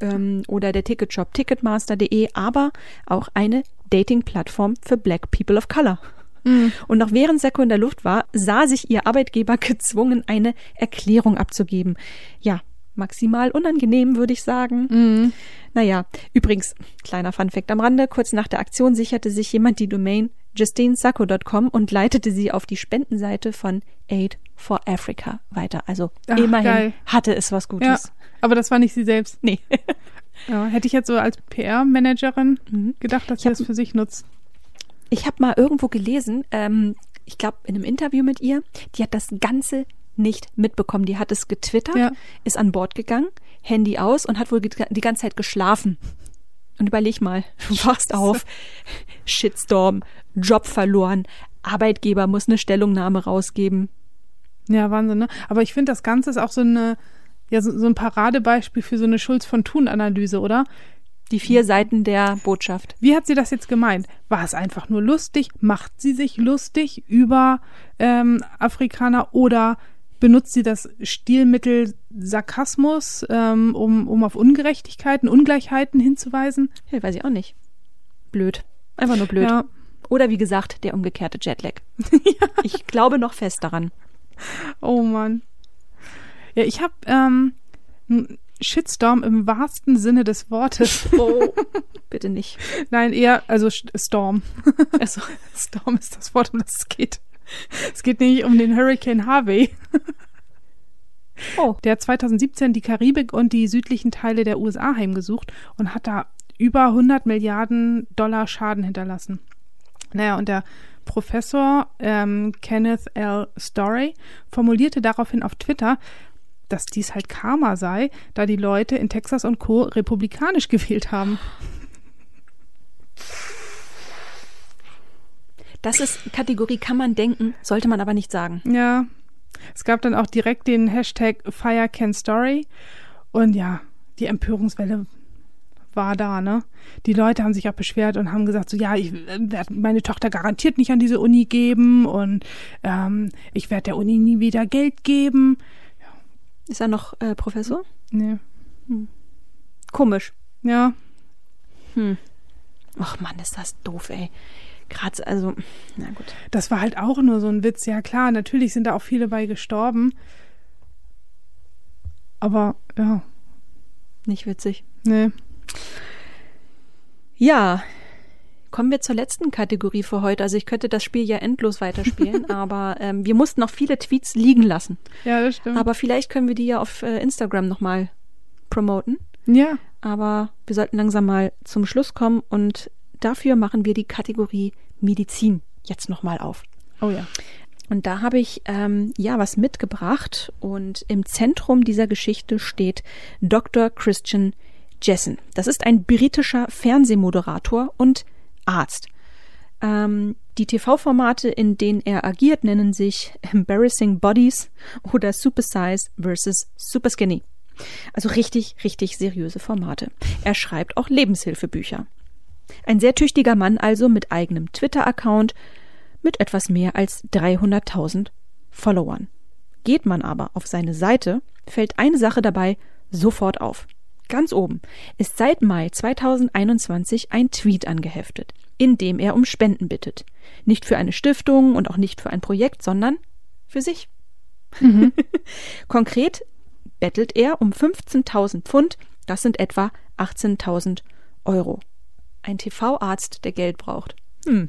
ähm, oder der Ticketshop Ticketmaster.de, aber auch eine Dating-Plattform für Black People of Color. Und noch während Sacco in der Luft war, sah sich ihr Arbeitgeber gezwungen, eine Erklärung abzugeben. Ja, maximal unangenehm, würde ich sagen. Mhm. Naja, übrigens, kleiner Funfact am Rande, kurz nach der Aktion sicherte sich jemand die Domain justinesacco.com und leitete sie auf die Spendenseite von Aid for Africa weiter. Also Ach, immerhin geil. hatte es was Ja. Gutes. Aber das war nicht sie selbst. Nee. Ja, hätte ich jetzt so als PR-Managerin Mhm. gedacht, dass sie das für sich nutzt. Ich habe mal irgendwo gelesen, ähm, ich glaube in einem Interview mit ihr, die hat das Ganze nicht mitbekommen. Die hat es getwittert, Ja. ist an Bord gegangen, Handy aus und hat wohl die ganze Zeit geschlafen. Und überleg mal, du wachst auf, Shitstorm, Job verloren, Arbeitgeber muss eine Stellungnahme rausgeben. Ja, Wahnsinn, ne? Aber ich finde, das Ganze ist auch so eine, ja, so, so ein Paradebeispiel für so eine Schulz von Thun-Analyse, oder? Die vier Seiten der Botschaft. Wie hat sie das jetzt gemeint? War es einfach nur lustig? Macht sie sich lustig über ähm, Afrikaner oder benutzt sie das Stilmittel Sarkasmus, ähm, um, um auf Ungerechtigkeiten, Ungleichheiten hinzuweisen? Ja, weiß ich auch nicht. Blöd. Einfach nur blöd. Ja. Oder wie gesagt, der umgekehrte Jetlag. Ich glaube noch fest daran. Oh Mann. Ja, ich habe ähm, einen Shitstorm im wahrsten Sinne des Wortes. Oh, bitte nicht. Nein, eher, also Storm. Also, Storm ist das Wort, um das es geht. Es geht nämlich um den Hurricane Harvey. oh, Der hat 2017 die Karibik und die südlichen Teile der USA heimgesucht und hat da über 100 Milliarden Dollar Schaden hinterlassen. Naja, und der Professor ähm, Kenneth L. Story formulierte daraufhin auf Twitter, dass dies halt Karma sei, da die Leute in Texas und Co. republikanisch gewählt haben. Das ist Kategorie kann man denken, sollte man aber nicht sagen. Ja, es gab dann auch direkt den Hashtag Fire Can Story und ja, die Empörungswelle war da, ne? Die Leute haben sich auch beschwert und haben gesagt, so ja, ich werde meine Tochter garantiert nicht an diese Uni geben und ähm, ich werde der Uni nie wieder Geld geben. Ist er noch äh, Professor? Nee. Komisch. Ja, Ach Mann, ist das doof, ey. Gerade, also, na gut. das war halt auch nur so ein Witz. Ja klar, natürlich sind da auch viele bei gestorben. Aber ja, Nicht witzig. nee. Ja, kommen wir zur letzten Kategorie für heute. Also ich könnte das Spiel ja endlos weiterspielen, aber ähm, wir mussten noch viele Tweets liegen lassen. Ja, das stimmt. Aber vielleicht können wir die ja auf äh, Instagram nochmal promoten. ja, Aber wir sollten langsam mal zum Schluss kommen und dafür machen wir die Kategorie Medizin jetzt nochmal auf. oh ja. Und da habe ich ähm, ja was mitgebracht und im Zentrum dieser Geschichte steht Dr. Christian Jessen. Das ist ein britischer Fernsehmoderator und Arzt. Ähm, die TV-Formate, in denen er agiert, nennen sich Embarrassing Bodies oder Super Size vs. Super Skinny. Also richtig, richtig seriöse Formate. Er schreibt auch Lebenshilfebücher. Ein sehr tüchtiger Mann also mit eigenem Twitter-Account mit etwas mehr als 300.000 Followern. Geht man aber auf seine Seite, fällt eine Sache dabei sofort auf. Ganz oben ist seit Mai 2021 ein Tweet angeheftet, in dem er um Spenden bittet. Nicht für eine Stiftung und auch nicht für ein Projekt, sondern für sich. Konkret bettelt er um 15.000 Pfund, das sind etwa 18.000 Euro. Ein TV-Arzt, der Geld braucht. Hm.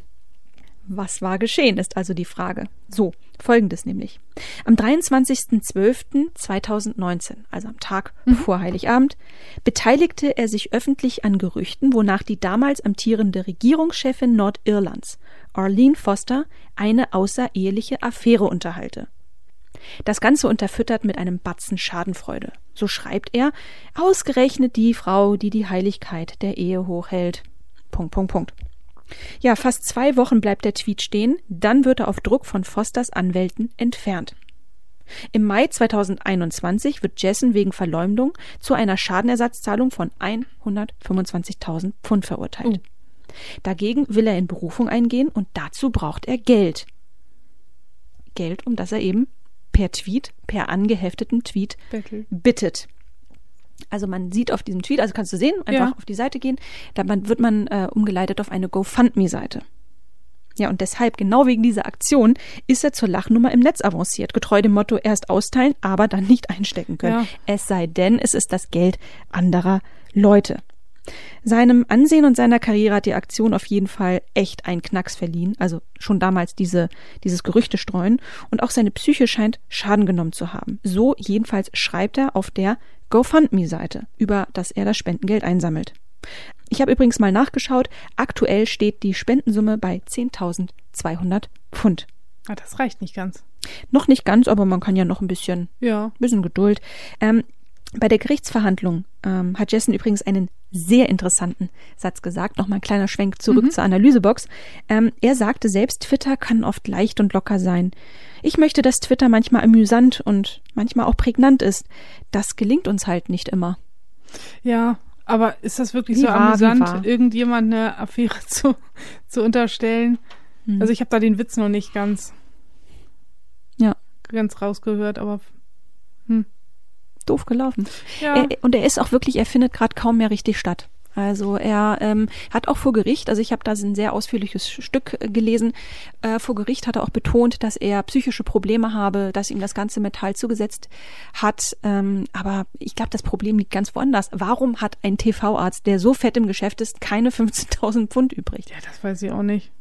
was war geschehen, ist also die Frage. So, folgendes nämlich. Am 23.12.2019, also am Tag mhm. vor Heiligabend, beteiligte er sich öffentlich an Gerüchten, wonach die damals amtierende Regierungschefin Nordirlands, Arlene Foster, eine außereheliche Affäre unterhalte. Das Ganze unterfüttert mit einem Batzen Schadenfreude. So schreibt er, ausgerechnet die Frau, die die Heiligkeit der Ehe hochhält. Punkt, Punkt, Punkt. Ja, fast zwei Wochen bleibt der Tweet stehen, dann wird er auf Druck von Fosters Anwälten entfernt. Im Mai 2021 wird Jessen wegen Verleumdung zu einer Schadenersatzzahlung von 125.000 Pfund verurteilt. Uh. Dagegen will er in Berufung eingehen und dazu braucht er Geld. Geld, um das er eben per Tweet, per angehefteten Tweet Bettel. bittet. Also man sieht auf diesem Tweet, also kannst du sehen, einfach ja. auf die Seite gehen, da wird man äh, umgeleitet auf eine GoFundMe-Seite. Ja, und deshalb, genau wegen dieser Aktion, ist er zur Lachnummer im Netz avanciert, getreu dem Motto erst austeilen, aber dann nicht einstecken können. Ja. Es sei denn, es ist das Geld anderer Leute. Seinem Ansehen und seiner Karriere hat die Aktion auf jeden Fall echt einen Knacks verliehen, also schon damals diese, dieses Gerüchte streuen, und auch seine Psyche scheint Schaden genommen zu haben. So jedenfalls schreibt er auf der GoFundMe-Seite, über das er das Spendengeld einsammelt. Ich habe übrigens mal nachgeschaut, aktuell steht die Spendensumme bei 10.200 Pfund. Ah, das reicht nicht ganz. Noch nicht ganz, aber man kann ja noch ein bisschen, ja. bisschen Geduld. Ähm, bei der Gerichtsverhandlung ähm, hat Jessen übrigens einen sehr interessanten Satz gesagt. Nochmal ein kleiner Schwenk zurück mhm. zur Analysebox. Ähm, er sagte selbst, Twitter kann oft leicht und locker sein. Ich möchte, dass Twitter manchmal amüsant und manchmal auch prägnant ist. Das gelingt uns halt nicht immer. Ja, aber ist das wirklich wie so war, amüsant, irgendjemand eine Affäre zu, zu unterstellen? Mhm. Also ich habe da den Witz noch nicht ganz, ja. ganz rausgehört, aber hm doof gelaufen. Ja. Er, und er ist auch wirklich, er findet gerade kaum mehr richtig statt. Also er ähm, hat auch vor Gericht, also ich habe da ein sehr ausführliches Stück äh, gelesen, äh, vor Gericht hat er auch betont, dass er psychische Probleme habe, dass ihm das ganze Metall zugesetzt hat. Ähm, aber ich glaube, das Problem liegt ganz woanders. Warum hat ein TV-Arzt, der so fett im Geschäft ist, keine 15.000 Pfund übrig? Ja, das weiß ich auch nicht.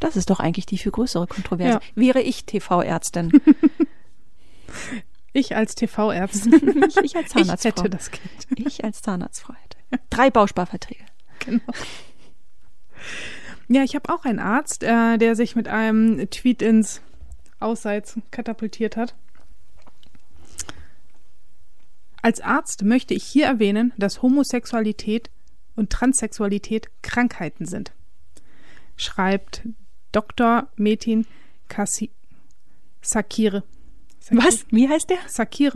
Das ist doch eigentlich die viel größere Kontroverse. Ja. Wäre ich TV-Ärztin. Ich als TV-Ärztin. ich, ich, als Zahnarztfrau. Ich hätte das Geld. Ich als Zahnarztfrau hätte. Drei Bausparverträge. Genau. Ja, ich habe auch einen Arzt, äh, der sich mit einem Tweet ins Ausseits katapultiert hat. Als Arzt möchte ich hier erwähnen, dass Homosexualität und Transsexualität Krankheiten sind, schreibt Dr. Metin Kassi Sakire. Sakir. Was? Wie heißt der? Sakir.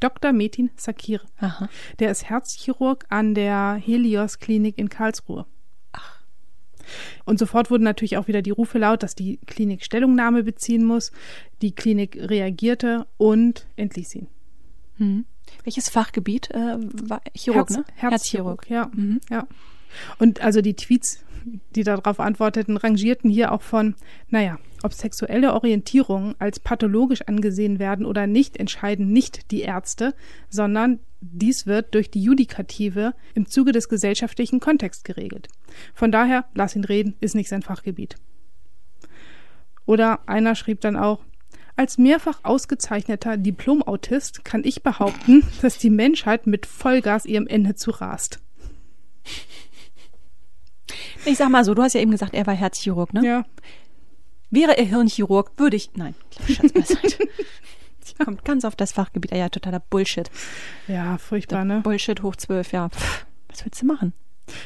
Dr. Metin Sakir. Aha. Der ist Herzchirurg an der Helios Klinik in Karlsruhe. Ach. Und sofort wurden natürlich auch wieder die Rufe laut, dass die Klinik Stellungnahme beziehen muss. Die Klinik reagierte und entließ ihn. Hm. Welches Fachgebiet äh, war Chirurg, Herz, ne? Herzchirurg, Herzchirurg ja. Mhm. ja. Und also die Tweets, die darauf antworteten, rangierten hier auch von, naja, ob sexuelle Orientierungen als pathologisch angesehen werden oder nicht, entscheiden nicht die Ärzte, sondern dies wird durch die Judikative im Zuge des gesellschaftlichen Kontexts geregelt. Von daher, lass ihn reden, ist nicht sein Fachgebiet. Oder einer schrieb dann auch, als mehrfach ausgezeichneter Diplomautist kann ich behaupten, dass die Menschheit mit Vollgas ihrem Ende zu rast. Ich sag mal so, du hast ja eben gesagt, er war Herzchirurg, ne? Ja. Wäre er Hirnchirurg, würde ich. Nein, Schatz beiseite. Sie kommt ganz auf das Fachgebiet. Ja, totaler Bullshit. Ja, furchtbar, ne? Bullshit hoch zwölf, ja. Pff, was willst du machen?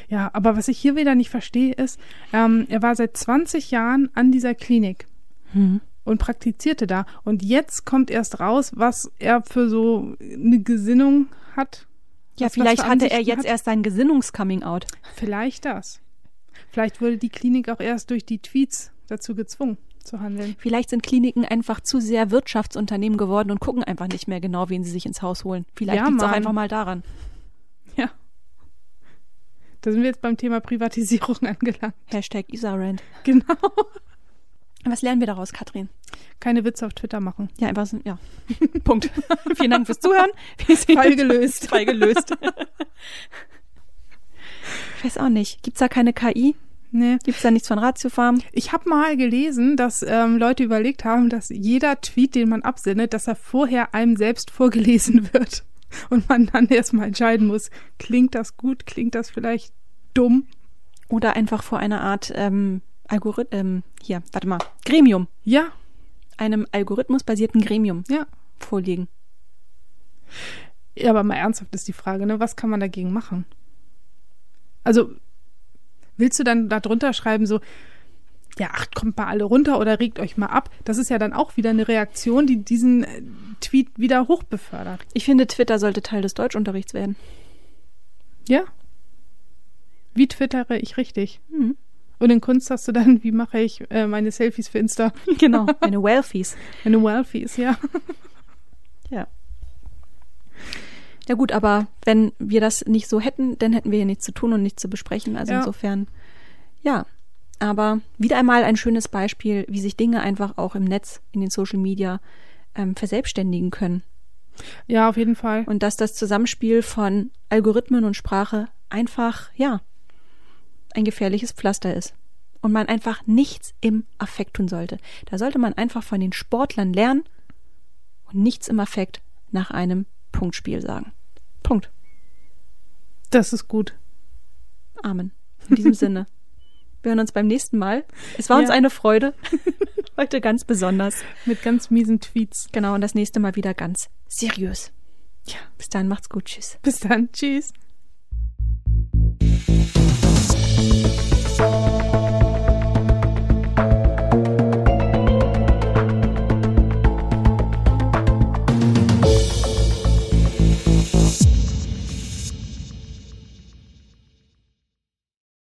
Ja, aber was ich hier wieder nicht verstehe, ist, ähm, er war seit 20 Jahren an dieser Klinik hm. und praktizierte da. Und jetzt kommt erst raus, was er für so eine Gesinnung hat. Ja, vielleicht hatte er jetzt hat. erst sein Gesinnungs-Coming-out. Vielleicht das. Vielleicht wurde die Klinik auch erst durch die Tweets dazu gezwungen zu handeln. Vielleicht sind Kliniken einfach zu sehr Wirtschaftsunternehmen geworden und gucken einfach nicht mehr genau, wen sie sich ins Haus holen. Vielleicht ja, liegt es auch einfach mal daran. Ja. Da sind wir jetzt beim Thema Privatisierung angelangt. Hashtag Isarand. Genau. Was lernen wir daraus, Katrin? Keine Witze auf Twitter machen. Ja, einfach so, ja. Punkt. Vielen Dank fürs Zuhören. Fall gelöst. Fall gelöst. ich weiß auch nicht. Gibt's da keine KI? Nee. Gibt's da nichts von Ratiofarm? Ich habe mal gelesen, dass ähm, Leute überlegt haben, dass jeder Tweet, den man absendet, dass er vorher einem selbst vorgelesen wird. Und man dann erstmal entscheiden muss, klingt das gut, klingt das vielleicht dumm? Oder einfach vor einer Art ähm, Algorithmus, ähm, hier, warte mal, Gremium, Ja, einem algorithmusbasierten Gremium ja. vorliegen. Ja, aber mal ernsthaft ist die Frage, ne? Was kann man dagegen machen? Also, willst du dann da drunter schreiben, so, ja, ach, kommt mal alle runter oder regt euch mal ab? Das ist ja dann auch wieder eine Reaktion, die diesen äh, Tweet wieder hochbefördert. Ich finde, Twitter sollte Teil des Deutschunterrichts werden. Ja? Wie twittere ich richtig? Mhm. Und in Kunst hast du dann, wie mache ich äh, meine Selfies für Insta? Genau, meine Wealthies. Meine Welfies, ja. Ja. Ja gut, aber wenn wir das nicht so hätten, dann hätten wir hier nichts zu tun und nichts zu besprechen. Also Ja. insofern, ja. Aber wieder einmal ein schönes Beispiel, wie sich Dinge einfach auch im Netz, in den Social Media ähm, verselbstständigen können. Ja, auf jeden Fall. Und dass das Zusammenspiel von Algorithmen und Sprache einfach, ja, ein gefährliches Pflaster ist. Und man einfach nichts im Affekt tun sollte. Da sollte man einfach von den Sportlern lernen und nichts im Affekt nach einem Punktspiel sagen. Punkt. Das ist gut. Amen. In diesem Sinne. Wir hören uns beim nächsten Mal. Es war ja. uns eine Freude. Heute ganz besonders. Mit ganz miesen Tweets. Genau, und das nächste Mal wieder ganz seriös. Ja. Bis dann, macht's gut. Tschüss. Bis dann. Tschüss.